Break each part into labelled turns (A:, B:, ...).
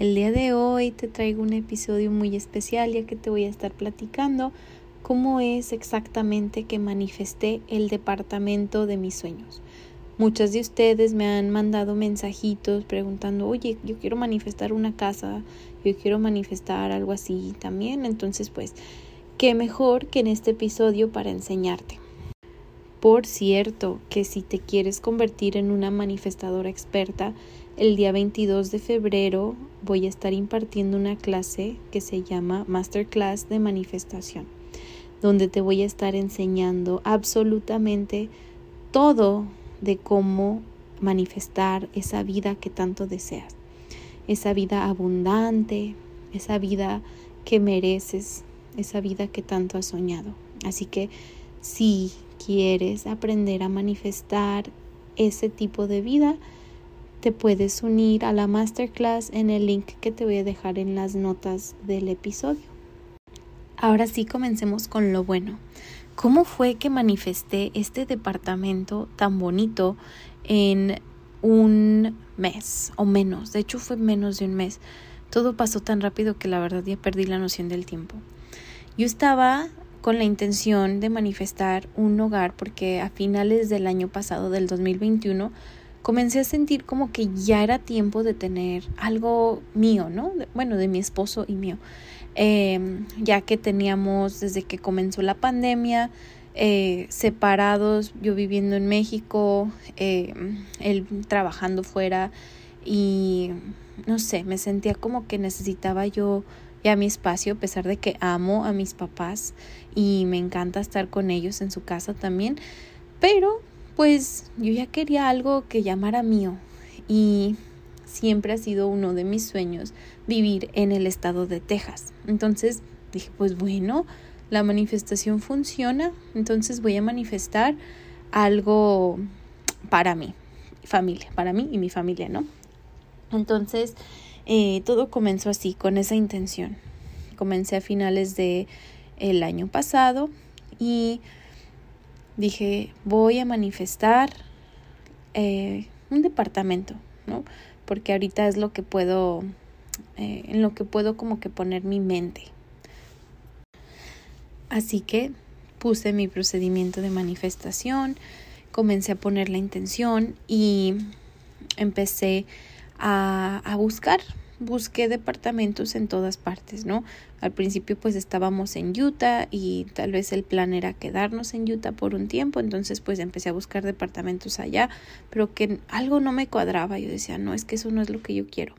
A: El día de hoy te traigo un episodio muy especial ya que te voy a estar platicando cómo es exactamente que manifesté el departamento de mis sueños. Muchas de ustedes me han mandado mensajitos preguntando, oye, yo quiero manifestar una casa, yo quiero manifestar algo así también. Entonces, pues, qué mejor que en este episodio para enseñarte. Por cierto, que si te quieres convertir en una manifestadora experta, el día 22 de febrero voy a estar impartiendo una clase que se llama Masterclass de Manifestación, donde te voy a estar enseñando absolutamente todo de cómo manifestar esa vida que tanto deseas, esa vida abundante, esa vida que mereces, esa vida que tanto has soñado. Así que si quieres aprender a manifestar ese tipo de vida, te puedes unir a la masterclass en el link que te voy a dejar en las notas del episodio. Ahora sí, comencemos con lo bueno. ¿Cómo fue que manifesté este departamento tan bonito en un mes o menos? De hecho, fue menos de un mes. Todo pasó tan rápido que la verdad ya perdí la noción del tiempo. Yo estaba con la intención de manifestar un hogar porque a finales del año pasado, del 2021, comencé a sentir como que ya era tiempo de tener algo mío, ¿no? Bueno, de mi esposo y mío. Em, ya que teníamos desde que comenzó la pandemia eh, separados, yo viviendo en México, em, él trabajando fuera y no sé, me sentía como que necesitaba yo ya mi espacio, a pesar de que amo a mis papás y me encanta estar con ellos en su casa también, pero pues yo ya quería algo que llamara mío y siempre ha sido uno de mis sueños vivir en el estado de Texas. Entonces dije, pues bueno, la manifestación funciona, entonces voy a manifestar algo para mí, familia, para mí y mi familia, ¿no? Entonces, eh, todo comenzó así, con esa intención. Comencé a finales de el año pasado y dije, voy a manifestar eh, un departamento, ¿no? Porque ahorita es lo que puedo, eh, en lo que puedo como que poner mi mente. Así que puse mi procedimiento de manifestación, comencé a poner la intención y empecé a, a buscar busqué departamentos en todas partes, ¿no? Al principio pues estábamos en Utah y tal vez el plan era quedarnos en Utah por un tiempo, entonces pues empecé a buscar departamentos allá, pero que algo no me cuadraba, yo decía, no, es que eso no es lo que yo quiero.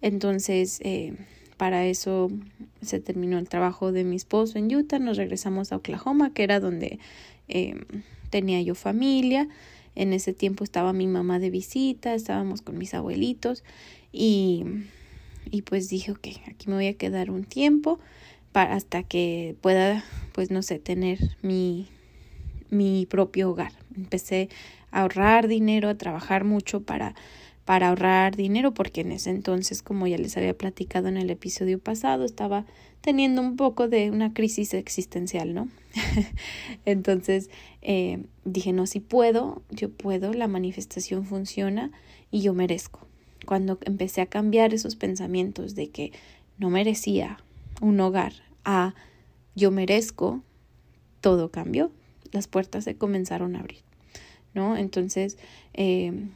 A: Entonces, eh, para eso se terminó el trabajo de mi esposo en Utah, nos regresamos a Oklahoma, que era donde eh, tenía yo familia. En ese tiempo estaba mi mamá de visita, estábamos con mis abuelitos y, y pues dije, ok, aquí me voy a quedar un tiempo para hasta que pueda, pues no sé, tener mi, mi propio hogar. Empecé a ahorrar dinero, a trabajar mucho para, para ahorrar dinero, porque en ese entonces, como ya les había platicado en el episodio pasado, estaba teniendo un poco de una crisis existencial, ¿no? entonces eh, dije, no, si puedo, yo puedo, la manifestación funciona y yo merezco cuando empecé a cambiar esos pensamientos de que no merecía un hogar a yo merezco, todo cambió, las puertas se comenzaron a abrir, ¿no? Entonces, eh,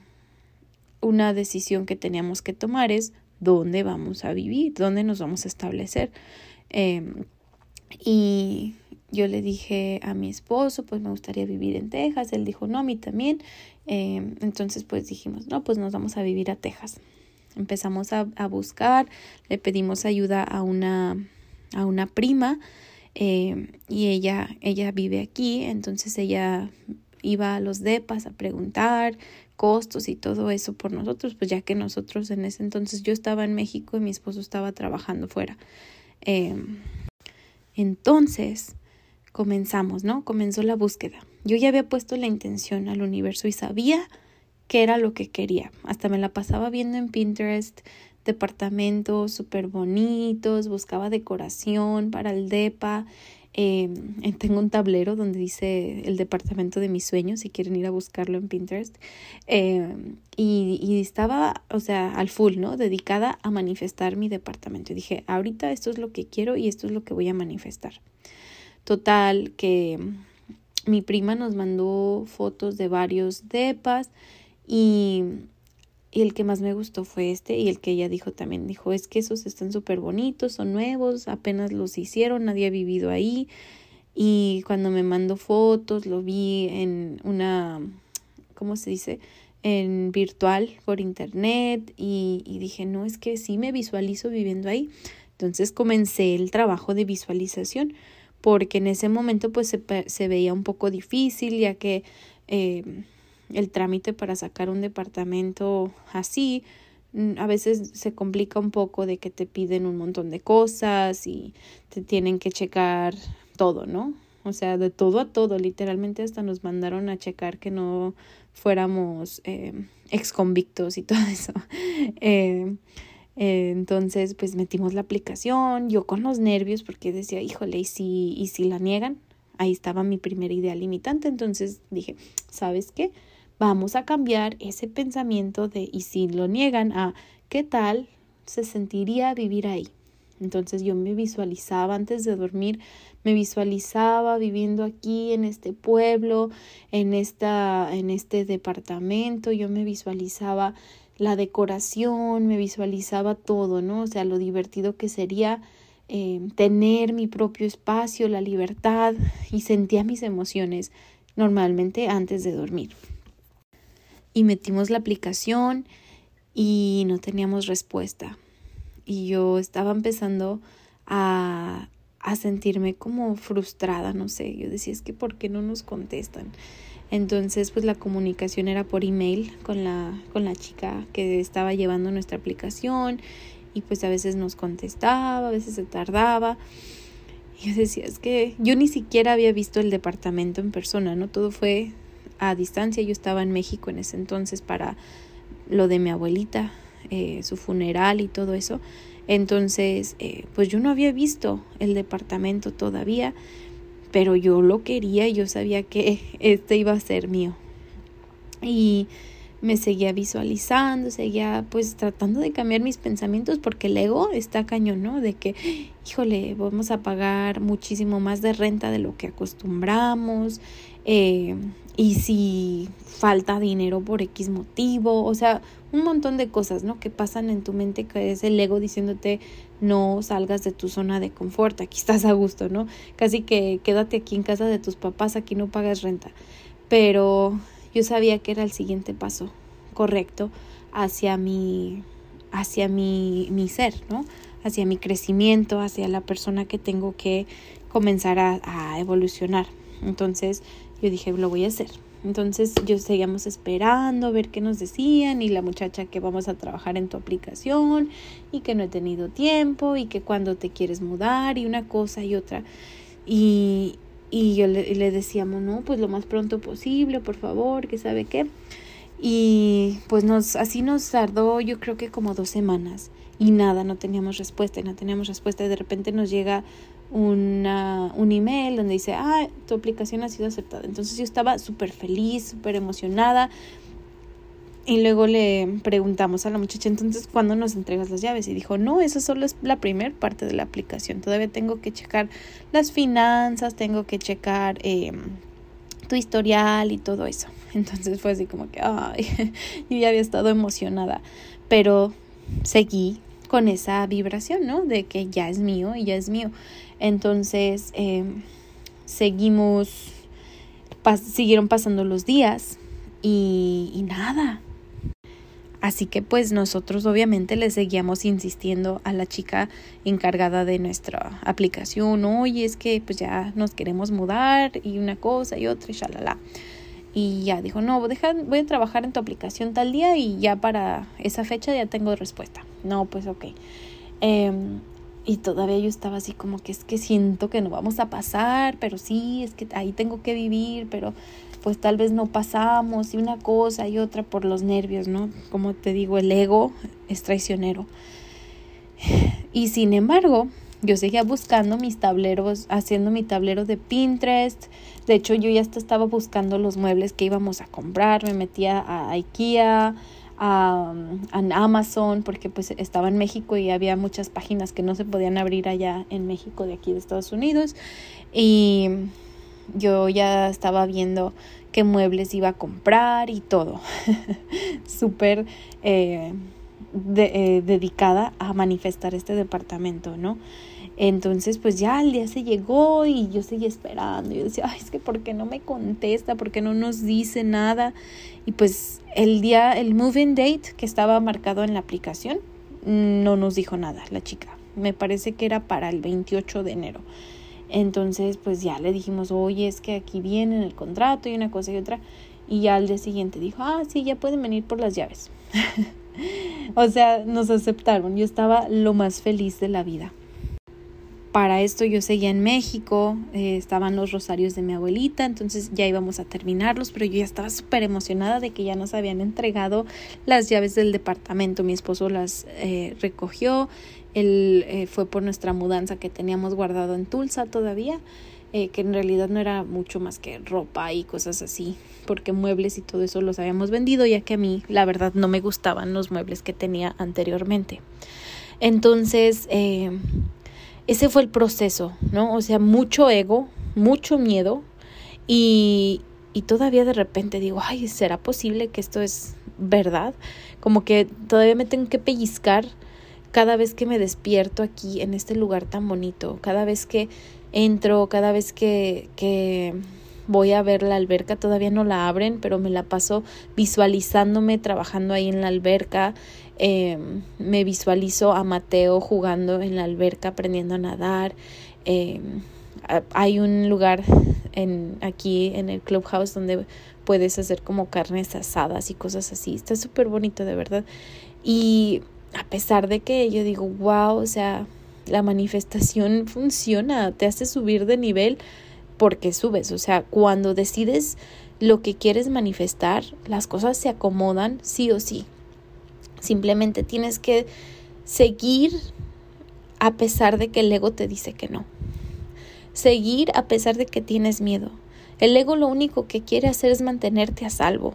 A: una decisión que teníamos que tomar es dónde vamos a vivir, dónde nos vamos a establecer. Em, y yo le dije a mi esposo, pues me gustaría vivir en Texas. Él dijo, no, a mí también. Em, entonces, pues dijimos, no, pues nos vamos a vivir a Texas. Empezamos a, a buscar, le pedimos ayuda a una, a una prima em, y ella, ella vive aquí, entonces ella iba a los DEPAS a preguntar costos y todo eso por nosotros, pues ya que nosotros en ese entonces yo estaba en México y mi esposo estaba trabajando fuera. Em, entonces comenzamos, ¿no? Comenzó la búsqueda. Yo ya había puesto la intención al universo y sabía que era lo que quería. Hasta me la pasaba viendo en Pinterest departamentos súper bonitos, buscaba decoración para el DEPA. Em, tengo un tablero donde dice el departamento de mis sueños, si quieren ir a buscarlo en Pinterest. Em, y, y, estaba, o sea, al full, ¿no? Dedicada a manifestar mi departamento. Y dije, ahorita esto es lo que quiero y esto es lo que voy a manifestar. Total, que mi prima nos mandó fotos de varios depas y, y, el que más me gustó fue este y el que ella dijo también, dijo, es que esos están súper bonitos, son nuevos, apenas los hicieron, nadie ha vivido ahí. Y cuando me mandó fotos, lo vi en una, ¿cómo se dice? En virtual por internet y, y dije, no, es que sí me visualizo viviendo ahí. Entonces comencé el trabajo de visualización porque en ese momento pues se, se veía un poco difícil ya que eh, el trámite para sacar un departamento así mm, a veces se complica un poco de que te piden un montón de cosas y te tienen que checar todo, ¿no? O sea, de todo a todo, literalmente hasta nos mandaron a checar que no fuéramos eh, ex convictos y todo eso. Eh, eh, entonces, pues metimos la aplicación, yo con los nervios porque decía, híjole, ¿y si, y si la niegan? Ahí estaba mi primera idea limitante, entonces dije, ¿sabes qué? Vamos a cambiar ese pensamiento de y si lo niegan a qué tal se sentiría vivir ahí. Entonces yo me visualizaba antes de dormir, me visualizaba viviendo aquí en este pueblo, en esta en este departamento, yo me visualizaba la decoración, me visualizaba todo, ¿no? O sea, lo divertido que sería eh, tener mi propio espacio, la libertad y sentía mis emociones normalmente antes de dormir. Y metimos la aplicación y no teníamos respuesta. Y yo estaba empezando a, a sentirme como frustrada, no sé, yo decía, es que ¿por qué no nos contestan? Entonces, pues la comunicación era por email con la, con la chica que estaba llevando nuestra aplicación y pues a veces nos contestaba, a veces se tardaba. Y yo decía, es que yo ni siquiera había visto el departamento en persona, ¿no? Todo fue a distancia. Yo estaba en México en ese entonces para lo de mi abuelita, eh, su funeral y todo eso. Entonces, eh, pues yo no había visto el departamento todavía pero yo lo quería y yo sabía que este iba a ser mío. Y me seguía visualizando, seguía pues tratando de cambiar mis pensamientos porque el ego está cañón, ¿no? De que, híjole, vamos a pagar muchísimo más de renta de lo que acostumbramos, eh, y si falta dinero por X motivo, o sea, un montón de cosas, ¿no? Que pasan en tu mente, que es el ego diciéndote no salgas de tu zona de confort, aquí estás a gusto, ¿no? Casi que quédate aquí en casa de tus papás, aquí no pagas renta. Pero yo sabía que era el siguiente paso correcto hacia mi, hacia mi, mi ser, ¿no? Hacia mi crecimiento, hacia la persona que tengo que comenzar a, a evolucionar. Entonces yo dije, lo voy a hacer. Entonces yo seguíamos esperando ver qué nos decían y la muchacha que vamos a trabajar en tu aplicación y que no he tenido tiempo y que cuando te quieres mudar y una cosa y otra. Y, y yo le, le decíamos, no, pues lo más pronto posible, por favor, que sabe qué. Y pues nos, así nos tardó yo creo que como dos semanas y nada, no teníamos respuesta, no teníamos respuesta y de repente nos llega una, un email donde dice, ah, tu aplicación ha sido aceptada. Entonces yo estaba súper feliz, súper emocionada. Y luego le preguntamos a la muchacha, entonces, ¿cuándo nos entregas las llaves? Y dijo, no, eso solo es la primera parte de la aplicación. Todavía tengo que checar las finanzas, tengo que checar eh, tu historial y todo eso. Entonces fue así como que, ay, yo ya había estado emocionada. Pero seguí con esa vibración, ¿no? De que ya es mío y ya es mío. Entonces, eh, seguimos, siguieron pasando los días y, y nada, Así que pues nosotros obviamente le seguíamos insistiendo a la chica encargada de nuestra aplicación, oye, es que pues ya nos queremos mudar y una cosa y otra y shalala. Y ya dijo, no, deja, voy a trabajar en tu aplicación tal día y ya para esa fecha ya tengo respuesta. No, pues ok. Em, y todavía yo estaba así como que es que siento que no vamos a pasar, pero sí, es que ahí tengo que vivir, pero pues tal vez no pasamos y una cosa y otra por los nervios, ¿no? Como te digo, el ego es traicionero. Y sin embargo, yo seguía buscando mis tableros, haciendo mi tablero de Pinterest. De hecho, yo ya estaba buscando los muebles que íbamos a comprar. Me metía a IKEA, a, a, Amazon, porque pues estaba en México y había muchas páginas que no se podían abrir allá en México de aquí de Estados Unidos. Y yo ya estaba viendo qué muebles iba a comprar y todo. Súper eh, eh, dedicada a manifestar este departamento, ¿no? Entonces, pues ya el día se llegó y yo seguía esperando. Yo decía, ay, es que ¿por qué no me contesta? ¿Por qué no nos dice nada? Y pues el día, el moving date que estaba marcado en la aplicación, no nos dijo nada la chica. Me parece que era para el 28 de enero. Entonces, pues ya le dijimos, oye, es que aquí viene en el contrato y una cosa y otra. Y ya al día siguiente dijo, ah, sí, ya pueden venir por las llaves. o sea, nos aceptaron. Yo estaba lo más feliz de la vida. Para esto yo seguía en México, eh, estaban los rosarios de mi abuelita, entonces ya íbamos a terminarlos, pero yo ya estaba súper emocionada de que ya nos habían entregado las llaves del departamento. Mi esposo las eh, recogió, él eh, fue por nuestra mudanza que teníamos guardado en Tulsa todavía, eh, que en realidad no era mucho más que ropa y cosas así, porque muebles y todo eso los habíamos vendido, ya que a mí la verdad no me gustaban los muebles que tenía anteriormente. Entonces, eh, ese fue el proceso, ¿no? O sea, mucho ego, mucho miedo y, y todavía de repente digo, ay, ¿será posible que esto es verdad? Como que todavía me tengo que pellizcar cada vez que me despierto aquí en este lugar tan bonito, cada vez que entro, cada vez que, que voy a ver la alberca, todavía no la abren, pero me la paso visualizándome trabajando ahí en la alberca. Em, me visualizo a Mateo jugando en la alberca, aprendiendo a nadar. Em, hay un lugar en, aquí en el clubhouse donde puedes hacer como carnes asadas y cosas así. Está súper bonito, de verdad. Y a pesar de que yo digo, wow, o sea, la manifestación funciona, te hace subir de nivel porque subes, o sea, cuando decides lo que quieres manifestar, las cosas se acomodan sí o sí. Simplemente tienes que seguir a pesar de que el ego te dice que no. Seguir a pesar de que tienes miedo. El ego lo único que quiere hacer es mantenerte a salvo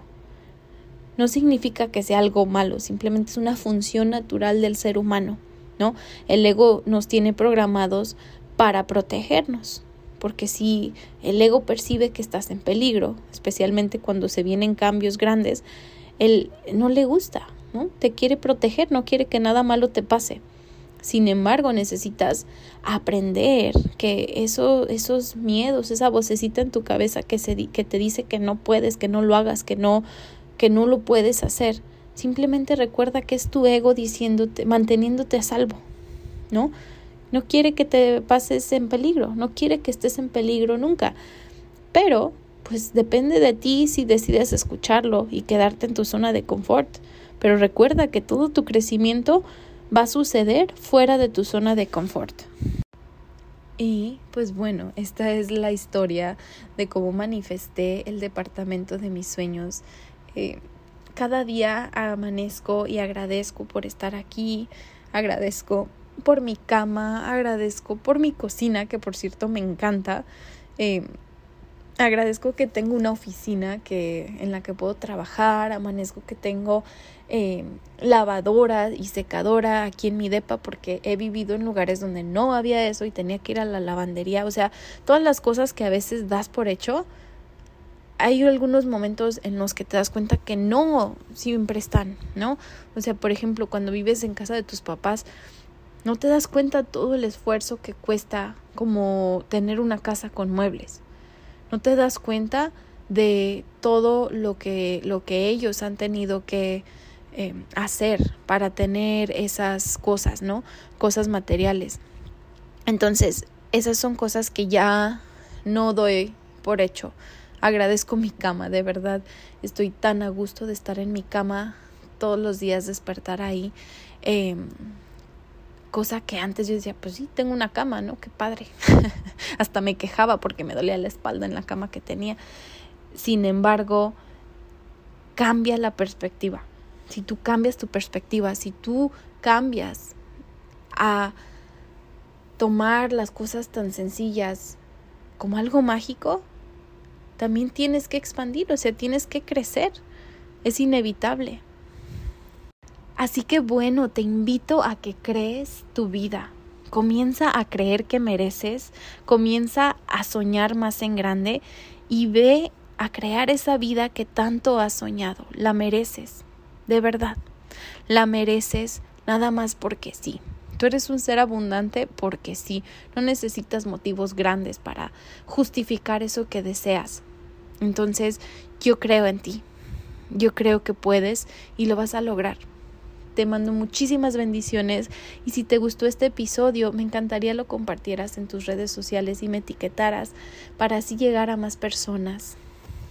A: no significa que sea algo malo, simplemente es una función natural del ser humano, ¿no? El ego nos tiene programados para protegernos, porque si el ego percibe que estás en peligro, especialmente cuando se vienen cambios grandes, él no le gusta, ¿no? Te quiere proteger, no quiere que nada malo te pase. Sin embargo, necesitas aprender que eso, esos miedos, esa vocecita en tu cabeza que, se, que te dice que no puedes, que no lo hagas, que no, que no lo puedes hacer. Simplemente recuerda que es tu ego diciéndote, manteniéndote a salvo, ¿no? No quiere que te pases en peligro, no quiere que estés en peligro nunca. Pero, pues depende de ti si decides escucharlo y quedarte en tu zona de confort. Pero recuerda que todo tu crecimiento va a suceder fuera de tu zona de confort. Y pues bueno, esta es la historia de cómo manifesté el departamento de mis sueños eh, cada día amanezco y agradezco por estar aquí, agradezco por mi cama, agradezco por mi cocina, que por cierto me encanta. Eh, agradezco que tengo una oficina que, en la que puedo trabajar, amanezco que tengo eh, lavadora y secadora aquí en mi depa porque he vivido en lugares donde no había eso y tenía que ir a la lavandería. O sea, todas las cosas que a veces das por hecho hay algunos momentos en los que te das cuenta que no siempre están, ¿no? O sea, por ejemplo, cuando vives en casa de tus papás, no te das cuenta todo el esfuerzo que cuesta como tener una casa con muebles. No te das cuenta de todo lo que, lo que ellos han tenido que eh, hacer para tener esas cosas, ¿no? Cosas materiales. Entonces, esas son cosas que ya no doy por hecho. Agradezco mi cama, de verdad. Estoy tan a gusto de estar en mi cama todos los días, despertar ahí. Em, cosa que antes yo decía, pues sí, tengo una cama, ¿no? Qué padre. Hasta me quejaba porque me dolía la espalda en la cama que tenía. Sin embargo, cambia la perspectiva. Si tú cambias tu perspectiva, si tú cambias a tomar las cosas tan sencillas como algo mágico, también tienes que expandir, o sea, tienes que crecer. Es inevitable. Así que bueno, te invito a que crees tu vida. Comienza a creer que mereces, comienza a soñar más en grande y ve a crear esa vida que tanto has soñado. La mereces, de verdad. La mereces nada más porque sí. Tú eres un ser abundante porque sí. No necesitas motivos grandes para justificar eso que deseas. Entonces, yo creo en ti. Yo creo que puedes y lo vas a lograr. Te mando muchísimas bendiciones y si te gustó este episodio, me encantaría lo compartieras en tus redes sociales y me etiquetaras para así llegar a más personas.